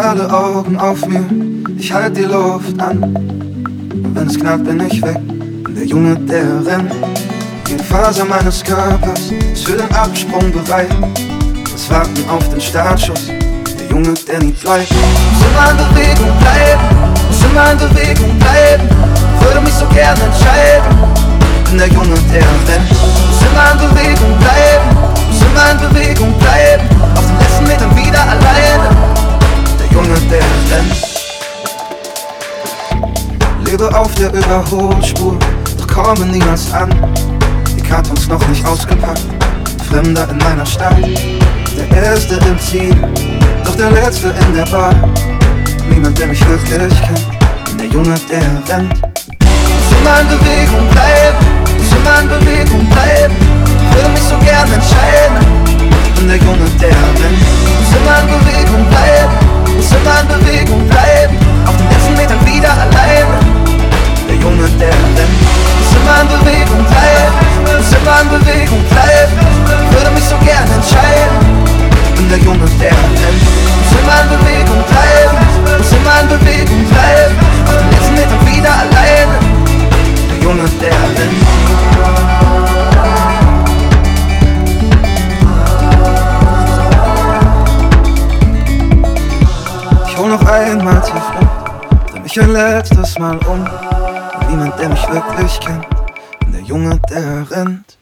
auf mir, ich halt die Luft an. Und wenn es knallt, bin ich weg. Bin der Junge, der rennt. Jede Faser meines Körpers ist für den Absprung bereit. Das Warten auf den Startschuss, der Junge, der nie bleibt. Muss immer in Bewegung bleiben, muss immer in Bewegung bleiben. Würde mich so gerne entscheiden. Bin der Junge, der rennt. Muss immer in Bewegung bleiben, muss immer in Bewegung bleiben. Lebe auf der Überholspur, doch komme niemals an. Die Kartons noch nicht ausgepackt, Fremder in meiner Stadt. Der Erste im Ziel, doch der Letzte in der Bar. Niemand, der mich wirklich kennt, der Junge, der rennt. Immer in Bewegung bleiben, immer in Bewegung bleiben. Würde mich so gern entscheiden, bin der Junge, der rennt. Immer in Bewegung bleiben, immer in Bewegung bleiben. Einmal tief Luft, dreh mich ein letztes Mal um. Niemand, der mich wirklich kennt, bin der Junge, der rennt.